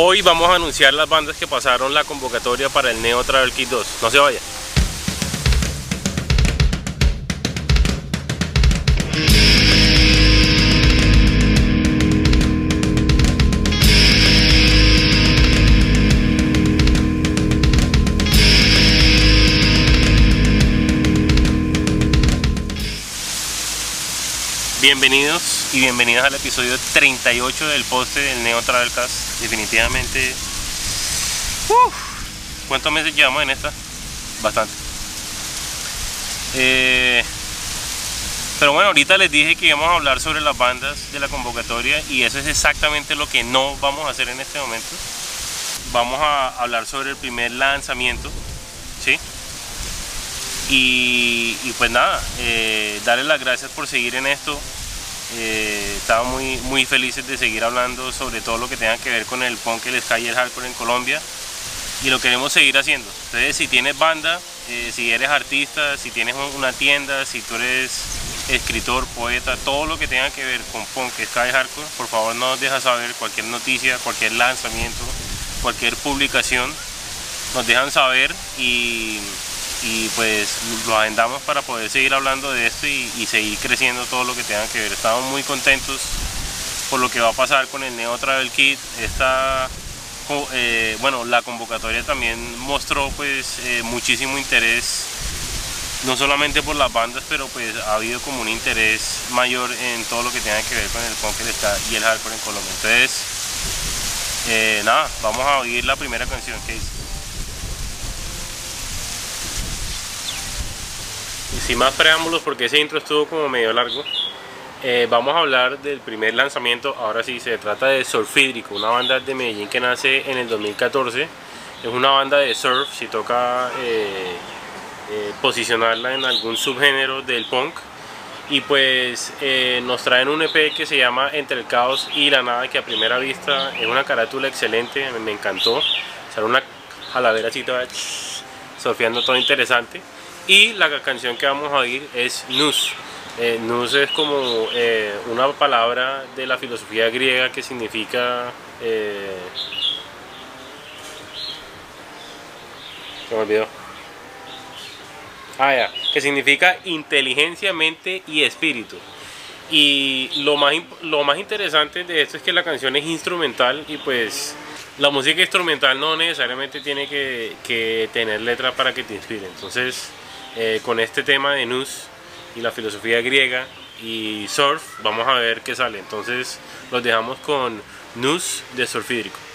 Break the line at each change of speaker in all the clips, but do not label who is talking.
Hoy vamos a anunciar las bandas que pasaron la convocatoria para el Neo Travel Kit 2. No se vaya. Bienvenidos y bienvenidas al episodio 38 del poste del Neo Travelcast. Definitivamente. ¿Cuántos meses llevamos en esta? Bastante. Eh, pero bueno, ahorita les dije que íbamos a hablar sobre las bandas de la convocatoria y eso es exactamente lo que no vamos a hacer en este momento. Vamos a hablar sobre el primer lanzamiento, ¿sí? Y, pues nada, eh, darles las gracias por seguir en esto. Eh, muy, muy felices de seguir hablando sobre todo lo que tenga que ver con el punk, el sky y el hardcore en Colombia. Y lo queremos seguir haciendo. Entonces, si tienes banda, eh, si eres artista, si tienes una tienda, si tú eres escritor, poeta, todo lo que tenga que ver con punk, sky, hardcore, por favor no nos dejas saber cualquier noticia, cualquier lanzamiento, cualquier publicación. Nos dejan saber y y pues lo agendamos para poder seguir hablando de esto y, seguir creciendo todo lo que tenga que ver. Estamos muy contentos por lo que va a pasar con el Neo Travel Kit. Esta, eh, bueno, la convocatoria también mostró pues eh, muchísimo interés, no solamente por las bandas, pero pues ha habido como un interés mayor en todo lo que tenga que ver con el punk y el hardcore en Colombia. Entonces, eh, nada, vamos a oír la primera canción que hice. Sin más preámbulos porque ese intro estuvo como medio largo eh, vamos a hablar del primer lanzamiento. Ahora sí se trata de Surf Hídrico una banda de Medellín que nace en el 2014 es una banda de surf si toca eh, eh, posicionarla en algún subgénero del punk. Y pues nos traen un EP que se llama Entre el Caos y la Nada que a primera vista es una carátula excelente me encantó. Sale una jaladera así toda surfeando todo interesante y la canción que vamos a oír es Nus. Eh, nus es como eh, una palabra de la filosofía griega que significa... Eh, se me olvidó. Ah, ya. Que significa inteligencia, mente y espíritu. Y lo más, lo más interesante de esto es que la canción es instrumental y pues la música instrumental no necesariamente tiene que, que tener letra para que te inspire. Entonces eh, con este tema de Nus y la filosofía griega y surf, vamos a ver qué sale. Entonces los dejamos con Nus de Surfídrico.
knows.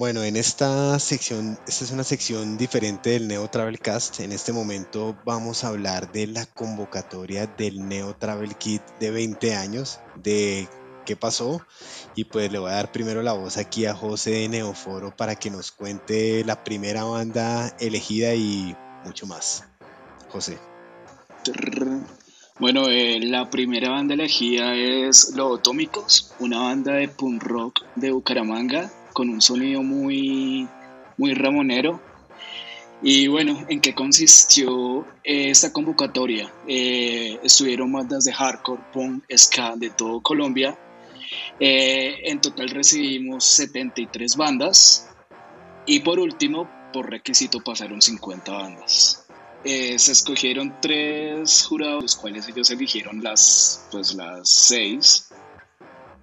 Bueno, en esta sección, esta es una sección diferente del Neo Travel Cast. En este momento vamos a hablar de la convocatoria del Neo Travel Kit de 20 años, de qué pasó. Y pues le voy a dar primero la voz aquí a José de Neoforo para que nos cuente la primera banda elegida y mucho más. José.
Bueno, eh, la primera banda elegida es Los Atómicos, una banda de punk rock de Bucaramanga con un sonido muy, muy ramonero. Y bueno, ¿en qué consistió esta convocatoria? Eh, estuvieron bandas de hardcore, punk, ska de todo Colombia. Eh, en total recibimos 73 bandas. Y por último, por requisito pasaron 50 bandas. Eh, se escogieron tres jurados, los cuales ellos eligieron las, pues, las seis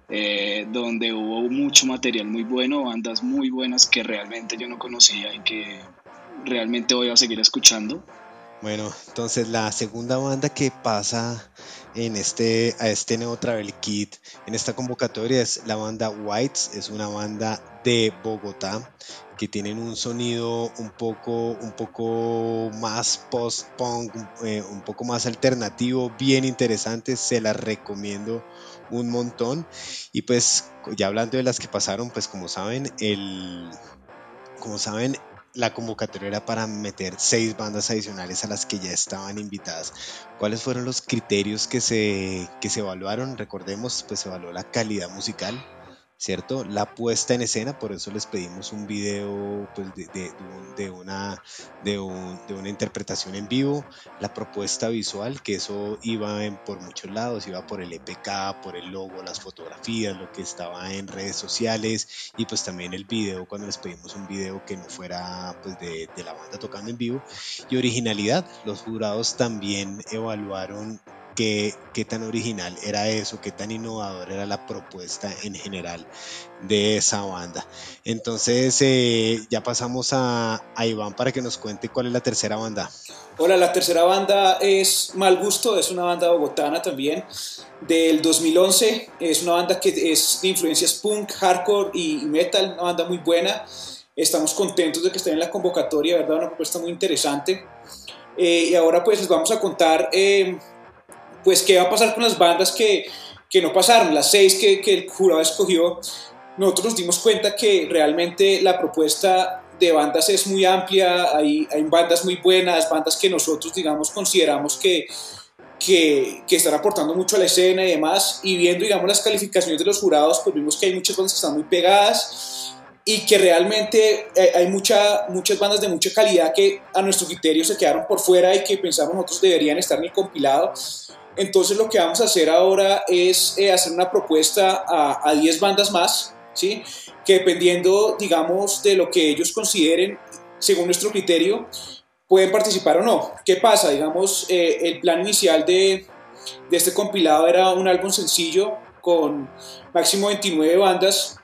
eh, donde hubo mucho material muy bueno, bandas muy buenas que realmente yo no conocía y que realmente voy a seguir escuchando.
Bueno, entonces la segunda banda que pasa en este, a este Neo Travel Kit, en esta convocatoria, es la banda Whites, es una banda de Bogotá que tienen un sonido un poco, un poco más post-punk, eh, un poco más alternativo, bien interesante, se las recomiendo un montón. Y pues ya hablando de las que pasaron, pues como saben, el, como saben, la convocatoria era para meter seis bandas adicionales a las que ya estaban invitadas. ¿Cuáles fueron los criterios que se, que se evaluaron? Recordemos, pues se evaluó la calidad musical, ¿cierto? La puesta en escena, por eso les pedimos un video pues, de, una, de, una interpretación en vivo, la propuesta visual, que eso iba por muchos lados, iba por el EPK, por el logo, las fotografías, lo que estaba en redes sociales y pues también el video, cuando les pedimos un video que no fuera pues de, de la banda tocando en vivo y originalidad, los jurados también evaluaron qué, tan original era eso, qué tan innovador era la propuesta en general de esa banda. Entonces eh, ya pasamos a, Iván para que nos cuente cuál es la tercera banda.
Hola, la tercera banda es Mal Gusto, es una banda bogotana también, del 2011. Es una banda que es de influencias punk, hardcore y metal, una banda muy buena. Estamos contentos de que estén en la convocatoria, ¿verdad? Una propuesta muy interesante. Eh, y ahora pues les vamos a contar eh, pues qué va a pasar con las bandas que, que no pasaron, las seis que, que, el jurado escogió. Nosotros nos dimos cuenta que realmente la propuesta de bandas es muy amplia, hay, hay bandas muy buenas, bandas que nosotros, digamos, consideramos que, que, que, están aportando mucho a la escena y demás, y viendo, digamos, las calificaciones de los jurados, pues vimos que hay muchas bandas que están muy pegadas y que realmente eh, hay mucha, muchas bandas de mucha calidad que a nuestro criterio se quedaron por fuera y que pensamos nosotros deberían estar en el compilado. Entonces lo que vamos a hacer ahora es eh, hacer una propuesta a, 10 bandas más, ¿sí? que dependiendo, digamos, de lo que ellos consideren, según nuestro criterio, pueden participar o no. ¿Qué pasa? Digamos, eh, el plan inicial de, de este compilado era un álbum sencillo con máximo 29 bandas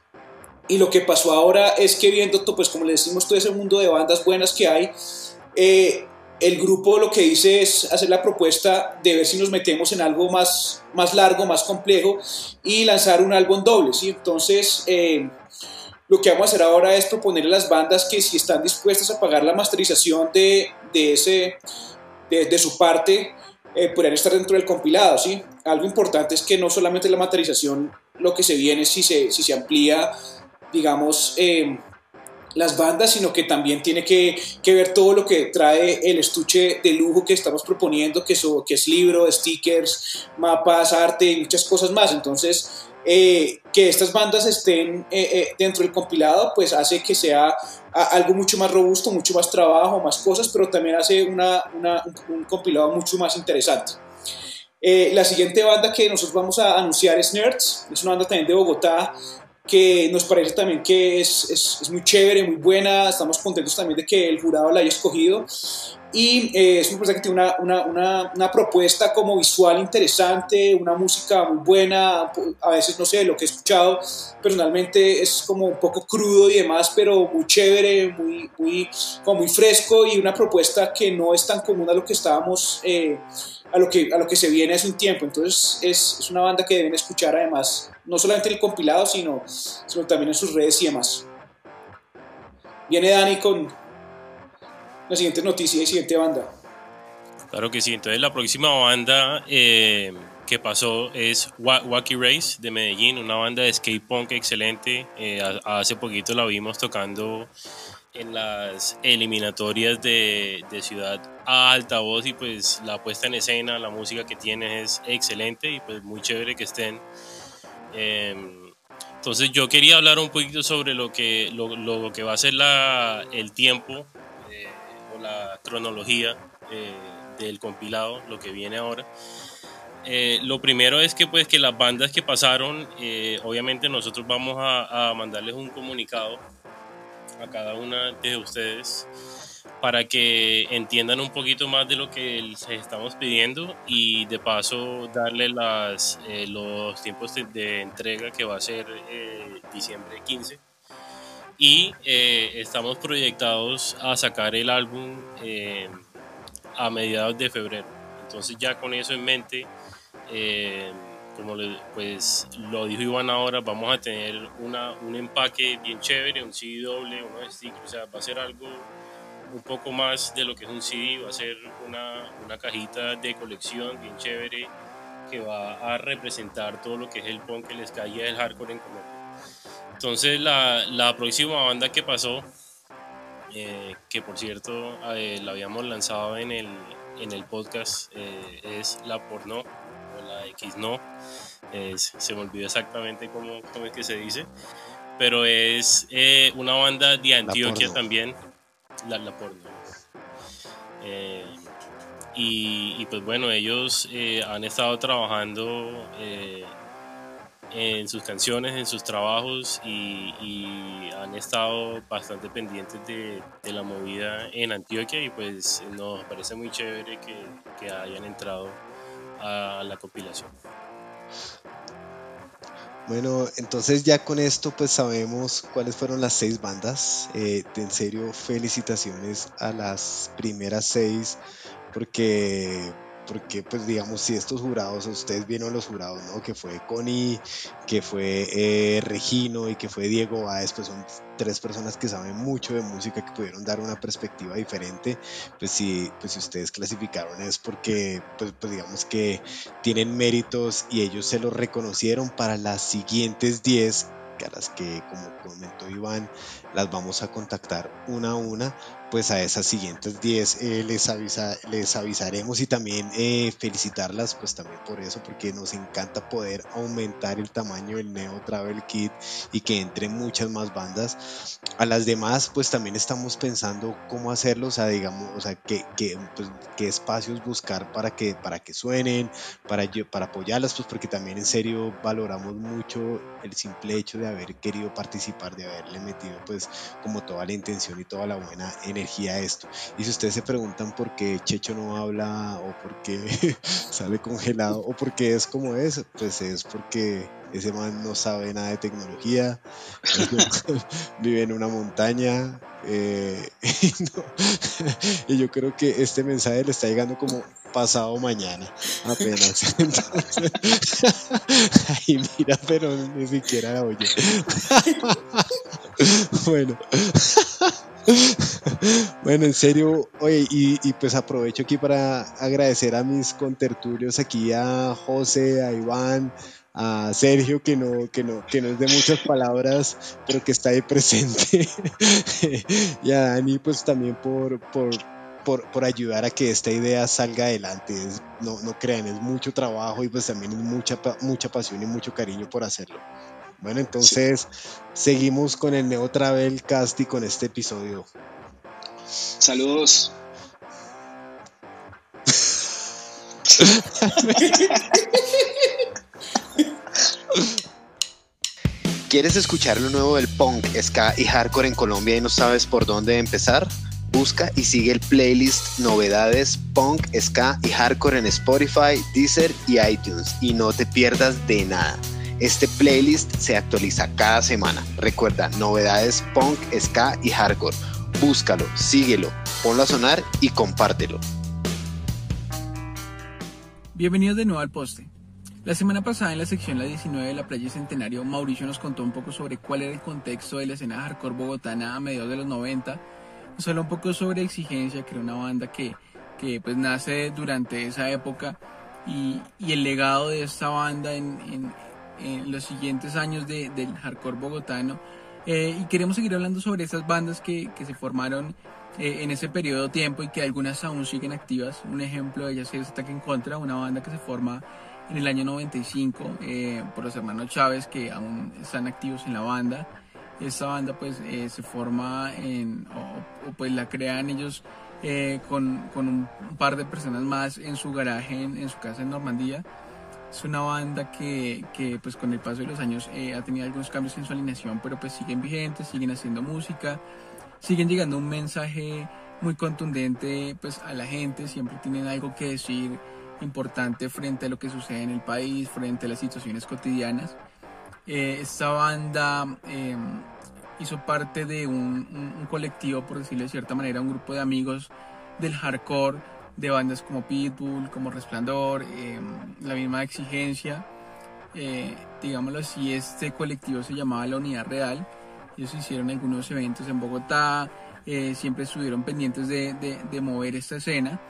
y lo que pasó ahora es que viendo, pues como le decimos, todo ese mundo de bandas buenas que hay, eh, el grupo lo que dice es hacer la propuesta de ver si nos metemos en algo más, más largo, más complejo y lanzar un álbum doble. ¿sí? Entonces, eh, lo que vamos a hacer ahora es proponerle a las bandas que si están dispuestas a pagar la masterización de, de ese, de, su parte, eh, podrían estar dentro del compilado. ¿sí? Algo importante es que no solamente la masterización, lo que se viene si se, si se amplía, digamos, eh, las bandas, sino que también tiene que, ver todo lo que trae el estuche de lujo que estamos proponiendo, que es libro, stickers, mapas, arte y muchas cosas más. Entonces, eh, que estas bandas estén eh, eh, dentro del compilado, pues hace que sea algo mucho más robusto, mucho más trabajo, más cosas, pero también hace una, una, un compilado mucho más interesante. la siguiente banda que nosotros vamos a anunciar es Nerds, es una banda también de Bogotá, que nos parece también que es, es, es, muy chévere, muy buena, estamos contentos también de que el jurado la haya escogido y eh, es una propuesta que tiene una, una, una, una, propuesta como visual interesante, una música muy buena, a veces no sé, lo que he escuchado personalmente es como un poco crudo y demás, pero muy chévere, muy, muy, como muy fresco y una propuesta que no es tan común a lo que estábamos, eh, a, lo que, a lo que se viene hace un tiempo, entonces es, es, una banda que deben escuchar además, no solamente en el compilado, sino, sino también en sus redes y demás. Viene Dani con siguiente noticia y siguiente banda.
Claro que sí, entonces la próxima banda eh, que pasó es Wacky Race de Medellín, una banda de skate punk excelente. Eh, hace poquito la vimos tocando en las eliminatorias de, de, Ciudad a Altavoz y pues la puesta en escena, la música que tiene es excelente y pues muy chévere que estén. Em, entonces yo quería hablar un poquito sobre lo que, lo, lo que va a ser la, el tiempo la cronología eh, del compilado, lo que viene ahora. Eh, lo primero es que pues que las bandas que pasaron, eh, obviamente nosotros vamos a, a, mandarles un comunicado a cada una de ustedes para que entiendan un poquito más de lo que les estamos pidiendo y de paso darle las, los tiempos de, entrega que va a ser diciembre 15 y eh, estamos proyectados a sacar el álbum eh, a mediados de febrero. Entonces ya con eso en mente, eh, como pues lo dijo Iván ahora, vamos a tener una, un empaque bien chévere, un CD doble, unos stickers, o sea, va a ser algo un poco más de lo que es un CD, va a ser una, una cajita de colección bien chévere que va a representar todo lo que es el punk, el ska y el hardcore en Colombia. Entonces la, la próxima banda que pasó, eh, que por cierto eh, la habíamos lanzado en el, en el podcast, eh, es La Porno o la X No. se me olvidó exactamente cómo, cómo, es que se dice, pero es una banda de Antioquia también, la, la Porno. Y, y, pues bueno, ellos han estado trabajando en sus canciones, en sus trabajos y, han estado bastante pendientes de, la movida en Antioquia y pues nos parece muy chévere que, que hayan entrado a la compilación.
Bueno, entonces ya con esto pues sabemos cuáles fueron las seis bandas. Eh, en serio, felicitaciones a las primeras seis porque porque pues digamos si estos jurados, ustedes vieron los jurados, ¿no? Que fue Connie, que fue eh, Regino y que fue Diego Báez, pues son tres personas que saben mucho de música, que pudieron dar una perspectiva diferente, pues si, pues si ustedes clasificaron es porque pues, pues digamos que tienen méritos y ellos se los reconocieron para las siguientes 10 a las que como comentó Iván las vamos a contactar una a una pues a esas siguientes 10 eh, les, avisa, les avisaremos y también eh, felicitarlas pues también por eso porque nos encanta poder aumentar el tamaño del Neo Travel Kit y que entre muchas más bandas. A las demás pues también estamos pensando cómo hacerlo o sea digamos o sea qué, qué, pues, qué espacios buscar para que para que suenen para, para apoyarlas pues porque también en serio valoramos mucho el simple hecho de haber querido participar de haberle metido pues como toda la intención y toda la buena energía esto. Y si ustedes se preguntan por qué Checho no habla o por qué sale congelado o por qué es como es, pues es porque ese man no sabe nada de tecnología, vive en una montaña. Eh, y, yo creo que este mensaje le está llegando como pasado mañana, apenas. ahí mira, pero ni siquiera oye. bueno. bueno, en serio, oye, y, pues aprovecho aquí para agradecer a mis contertulios aquí, a José, a Iván, a Sergio, que no, que no, que no es de muchas palabras, pero que está ahí presente, y a Dani, pues también por, por, por, por, ayudar a que esta idea salga adelante. no, no crean, es mucho trabajo y pues también es mucha, mucha pasión y mucho cariño por hacerlo. Bueno, entonces seguimos con el Neo Travel Cast y con este episodio.
Saludos.
¿Quieres escuchar lo nuevo del punk, ska y hardcore en Colombia y no sabes por dónde empezar? Busca y sigue el playlist Novedades Punk, Ska y Hardcore en Spotify, Deezer y iTunes y no te pierdas de nada. Este playlist se actualiza cada semana. Recuerda, novedades punk, ska y hardcore. Búscalo, síguelo, ponlo a sonar y compártelo.
Bienvenidos de nuevo al poste. La semana pasada en la sección La 19 de la Playa Centenario, Mauricio nos contó un poco sobre cuál era el contexto de la escena hardcore bogotana a mediados de los 90. Nos habló un poco sobre Exigencia, que era una banda que, que pues nace durante esa época y, y el legado de esta banda en, en, en los siguientes años de, del hardcore bogotano. Eh, y queremos seguir hablando sobre esas bandas que, que se formaron eh, en ese periodo de tiempo y que algunas aún siguen activas. Un ejemplo de ellas es Ataque en Contra, una banda que se forma en el año 95 eh, por los hermanos Chávez que aún están activos en la banda. Esta banda pues se forma en, o, o, pues la crean ellos con, con, un par de personas más en su garaje en, en su casa en Normandía es una banda que, que, pues con el paso de los años eh, ha tenido algunos cambios en su alineación, pero pues siguen vigentes, siguen haciendo música, siguen llegando un mensaje muy contundente pues a la gente, siempre tienen algo que decir importante frente a lo que sucede en el país, frente a las situaciones cotidianas. Eh, esta banda eh, hizo parte de un, colectivo, por decirlo de cierta manera, un grupo de amigos del hardcore, de bandas como Pitbull, como Resplandor, eh, la misma exigencia. Eh, digámoslo así, este colectivo se llamaba La Unidad Real. Ellos hicieron algunos eventos en Bogotá, eh, siempre estuvieron pendientes de, de, mover esta escena.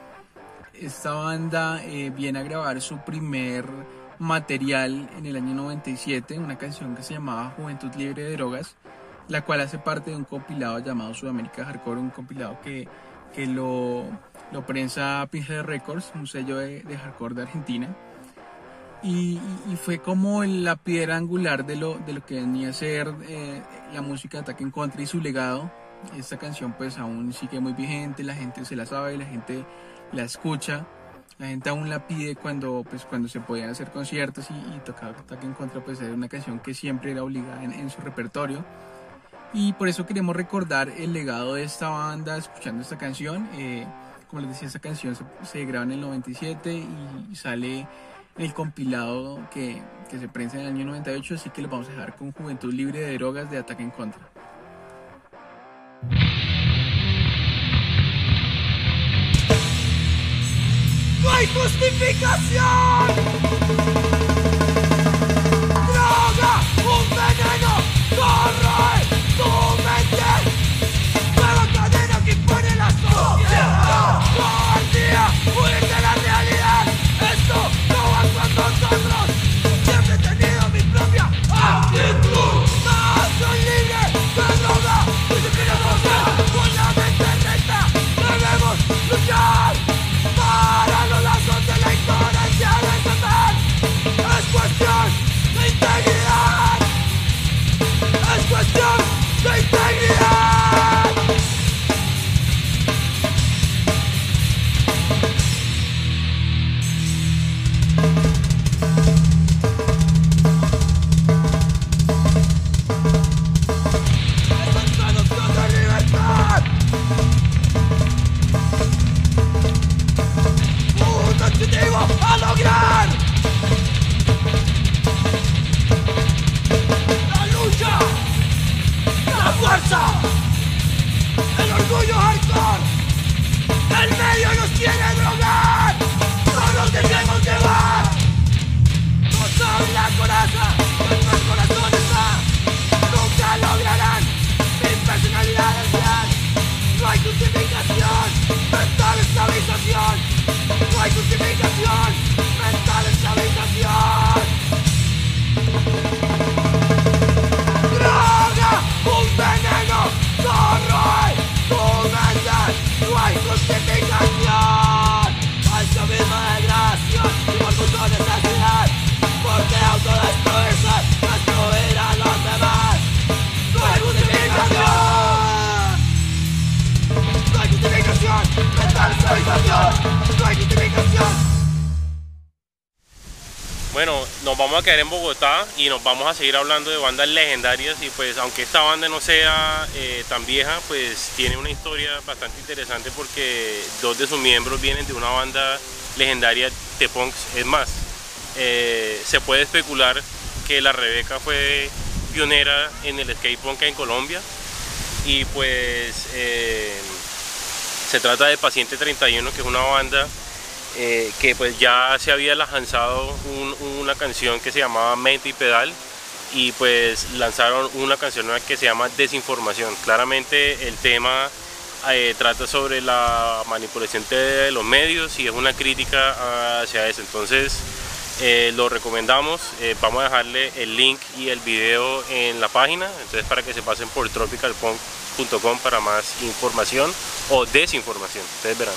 Esta banda viene a grabar su primer material en el año 97, una canción que se llamaba Juventud Libre de Drogas, la cual hace parte de un compilado llamado Sudamérica Hardcore, un compilado que, que lo lo prensa Pinhead Records, un sello de, hardcore de Argentina. Y, y, fue como la piedra angular de lo, de lo que venía a ser eh, la música de Ataque en Contra y su legado. Esta canción pues aún sigue muy vigente, la gente se la sabe, la gente la escucha, la gente aún la pide cuando, pues, cuando se podían hacer conciertos y, y tocar Ataque en Contra pues era una canción que siempre era obligada en, en su repertorio. Y por eso queremos recordar el legado de esta banda escuchando esta canción. Eh, como les decía, esta canción se, se, graba en el 97 y, sale el compilado que, que, se prensa en el año 98, así que lo vamos a dejar con Juventud Libre de Drogas de Ataque en Contra.
¡No hay justificación! ¡Droga! ¡Un veneno! ¡Corre! ¡Tu mente! ¡Nueva cadena que impone la sociedad! ¡Cobardía! ¡Huir de
Bueno, nos vamos a quedar en Bogotá y nos vamos a seguir hablando de bandas legendarias y pues aunque esta banda no sea eh, tan vieja, pues tiene una historia bastante interesante porque dos de sus miembros vienen de una banda legendaria de punks. Es más, eh, se puede especular que la Rebeca fue pionera en el skate punk en Colombia y pues eh, se trata de Paciente 31 que es una banda eh, que pues ya se había lanzado una canción que se llamaba Mente y Pedal y pues lanzaron una canción nueva que se llama Desinformación. Claramente el tema eh, trata sobre la manipulación de los medios y es una crítica hacia eso. Entonces eh, lo recomendamos, vamos a dejarle el link y el video en la página, entonces para que se pasen por tropicalpunk.com para más información o desinformación, ustedes verán.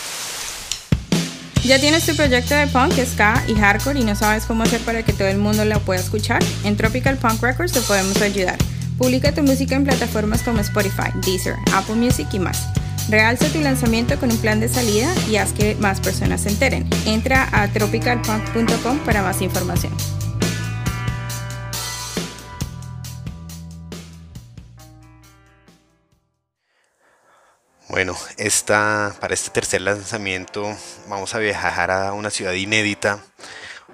¿Ya tienes tu proyecto de punk, ska y hardcore y no sabes cómo hacer para que todo el mundo lo pueda escuchar? En Tropical Punk Records te podemos ayudar. Publica tu música en plataformas como Spotify, Deezer, Apple Music y más. Realza tu lanzamiento con un plan de salida y haz que más personas se enteren. Entra a tropicalpunk.com para más información.
Bueno, esta, para este tercer lanzamiento vamos a viajar a una ciudad inédita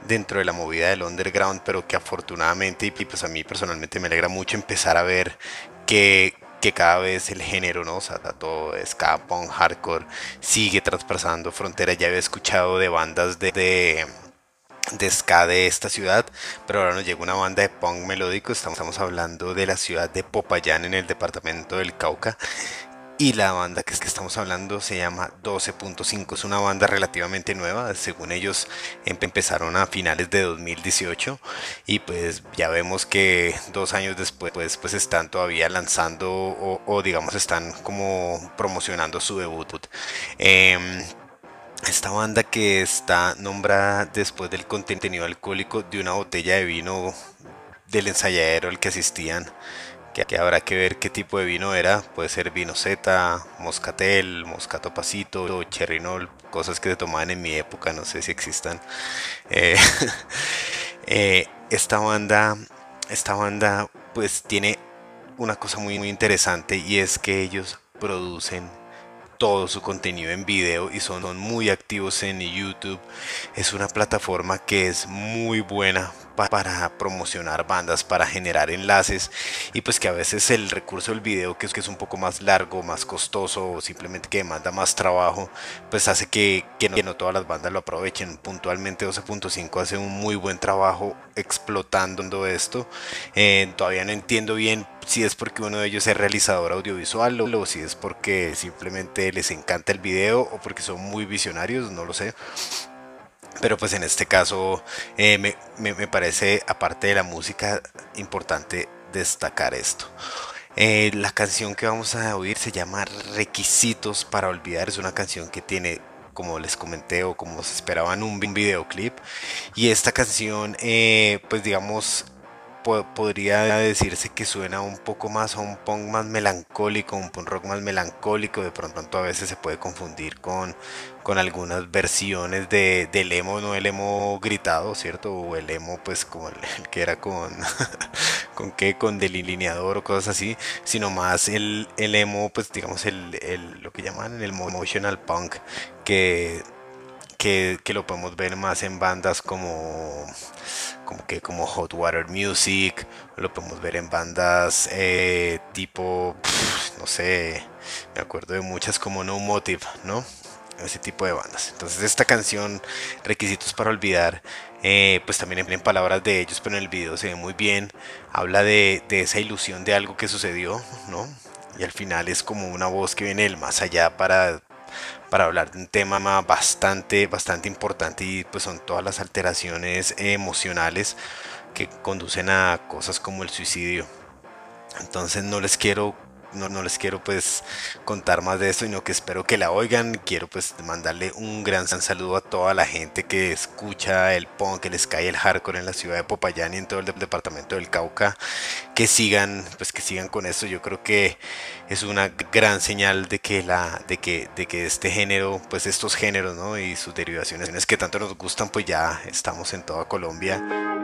dentro de la movida del underground, pero que afortunadamente y pues a mí personalmente me alegra mucho empezar a ver que, cada vez el género, ¿no? O sea, todo ska, punk, hardcore sigue traspasando fronteras. Ya había escuchado de bandas de, de, de ska de esta ciudad, pero ahora nos llega una banda de punk melódico. Estamos hablando de la ciudad de Popayán en el departamento del Cauca y la banda que, es que estamos hablando se llama 12.5. Es una banda relativamente nueva. Según ellos empezaron a finales de 2018. Y pues ya vemos que dos años después pues, pues están todavía lanzando o, digamos están como promocionando su debut. Em, esta banda que está nombrada después del contenido alcohólico de una botella de vino del ensayadero al que asistían que habrá que ver qué tipo de vino era. Puede ser vino Z, moscatel, moscato pasito, cherrinol, cosas que se tomaban en mi época, no sé si existan. Eh, eh, esta banda, esta banda, pues tiene una cosa muy interesante y es que ellos producen todo su contenido en video y son muy activos en YouTube. Es una plataforma que es muy buena para promocionar bandas, para generar enlaces y pues que a veces el recurso del video que es que es un poco más largo, más costoso o simplemente que demanda más trabajo, pues hace que, que, no, todas las bandas lo aprovechen. Puntualmente 12.5 hace un muy buen trabajo explotando esto. Eh, todavía no entiendo bien si es porque uno de ellos es realizador audiovisual o si es porque simplemente les encanta el video o porque son muy visionarios, no lo sé. Pero pues en este caso eh, me, parece, aparte de la música, importante destacar esto. Eh, la canción que vamos a oír se llama Requisitos para Olvidar. Es una canción que tiene, como les comenté o como se esperaban, un videoclip. Y esta canción, eh, pues digamos, podría decirse que suena un poco más a un punk más melancólico, un punk rock más melancólico, de pronto a veces se puede confundir con, con algunas versiones de, del emo, no el emo gritado, ¿cierto? O el emo pues como el, que era con, con qué, con delineador o cosas así, sino más el, el emo pues digamos el, el, lo que llaman el emotional punk, que que, lo podemos ver más en bandas como como que como Hot Water Music lo podemos ver en bandas eh, tipo no sé me acuerdo de muchas como No Motive no ese tipo de bandas. Entonces esta canción requisitos para olvidar eh, pues también en palabras de ellos pero en el video se ve muy bien. Habla de, de esa ilusión de algo que sucedió no y al final es como una voz que viene del más allá para para hablar de un tema bastante, bastante importante y pues son todas las alteraciones emocionales que conducen a cosas como el suicidio. Entonces no les quiero no, no, les quiero pues contar más de esto, sino que espero que la oigan. Quiero pues mandarle un gran saludo a toda la gente que escucha el punk, el sky, el hardcore en la ciudad de Popayán y en todo el departamento del Cauca. Que sigan, pues que sigan con esto. Yo creo que es una gran señal de que la, de que, de que este género, pues estos géneros, ¿no? Y sus derivaciones que tanto nos gustan, pues ya estamos en toda Colombia.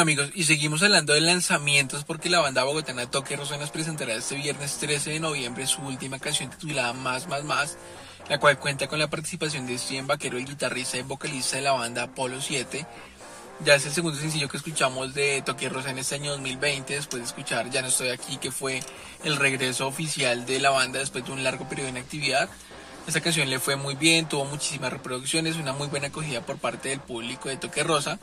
Bueno amigos, y seguimos hablando de lanzamientos porque la banda bogotana Toque Rosa nos presentará este viernes 13 de noviembre su última canción titulada Más Más Más, la cual cuenta con la participación de Steven Vaquero, el guitarrista y vocalista de la banda Apolo 7. Ya es el segundo sencillo que escuchamos de Toque Rosa en este año 2020, después de escuchar Ya no estoy aquí, que fue el regreso oficial de la banda después de un largo periodo de inactividad. Esta canción le fue muy bien, tuvo muchísimas reproducciones, una muy buena acogida por parte del público de Toque Rosa.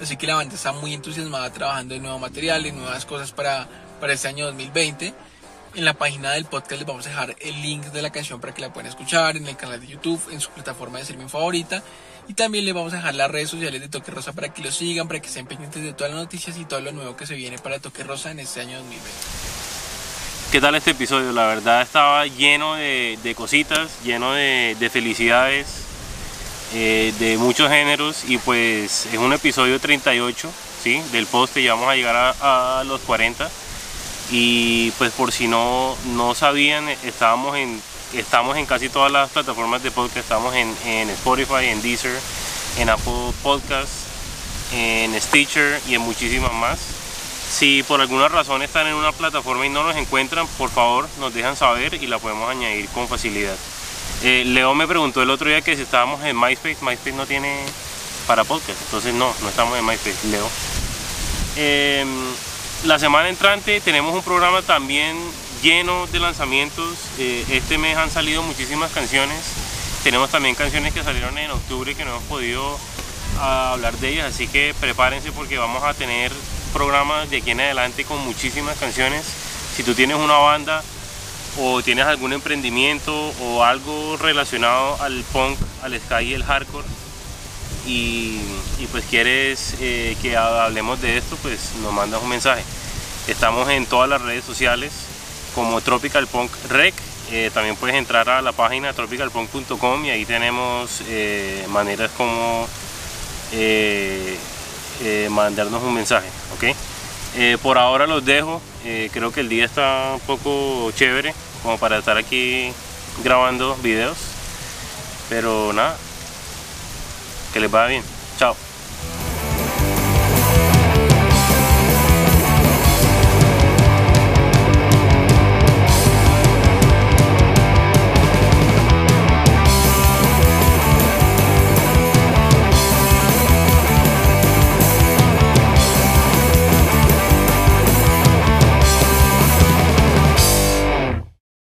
Así que la banda está muy entusiasmada trabajando en nuevo material, en nuevas cosas para, para este año 2020. En la página del podcast les vamos a dejar el link de la canción para que la puedan escuchar, en el canal de YouTube, en su plataforma de streaming favorita. Y también les vamos a dejar las redes sociales de Toque Rosa para que lo sigan, para que estén pendientes de todas las noticias y todo lo nuevo que se viene para Toque Rosa en este año 2020.
¿Qué tal este episodio? La verdad estaba lleno de, de cositas, lleno de, de felicidades, eh, de muchos géneros y pues es un episodio 38, ¿sí? Del poste y vamos a llegar a, a los 40 y pues por si no, no sabían, estábamos en, estamos en casi todas las plataformas de podcast, estamos en, en Spotify, en Deezer, en Apple Podcasts, en Stitcher y en muchísimas más. Si por alguna razón están en una plataforma y no nos encuentran, por favor nos dejan saber y la podemos añadir con facilidad. Eh, Leo me preguntó el otro día que si estábamos en MySpace, MySpace no tiene para podcast, entonces no, no estamos en MySpace, Leo. Eh, la semana entrante tenemos un programa también lleno de lanzamientos. Eh, este mes han salido muchísimas canciones. Tenemos también canciones que salieron en octubre que no hemos podido ah, hablar de ellas, así que prepárense porque vamos a tener programas de aquí en adelante con muchísimas canciones. Si tú tienes una banda o tienes algún emprendimiento o algo relacionado al punk, al ska y el hardcore y, pues quieres eh, que hablemos de esto, pues nos mandas un mensaje. Estamos en todas las redes sociales como Tropical Punk Rec. Eh, también puedes entrar a la página tropicalpunk.com y ahí tenemos eh, maneras como mandarnos un mensaje. ¿ok? Eh, por ahora los dejo. Eh, creo que el día está un poco chévere como para estar aquí grabando videos. Pero nada, que les vaya bien. Chao.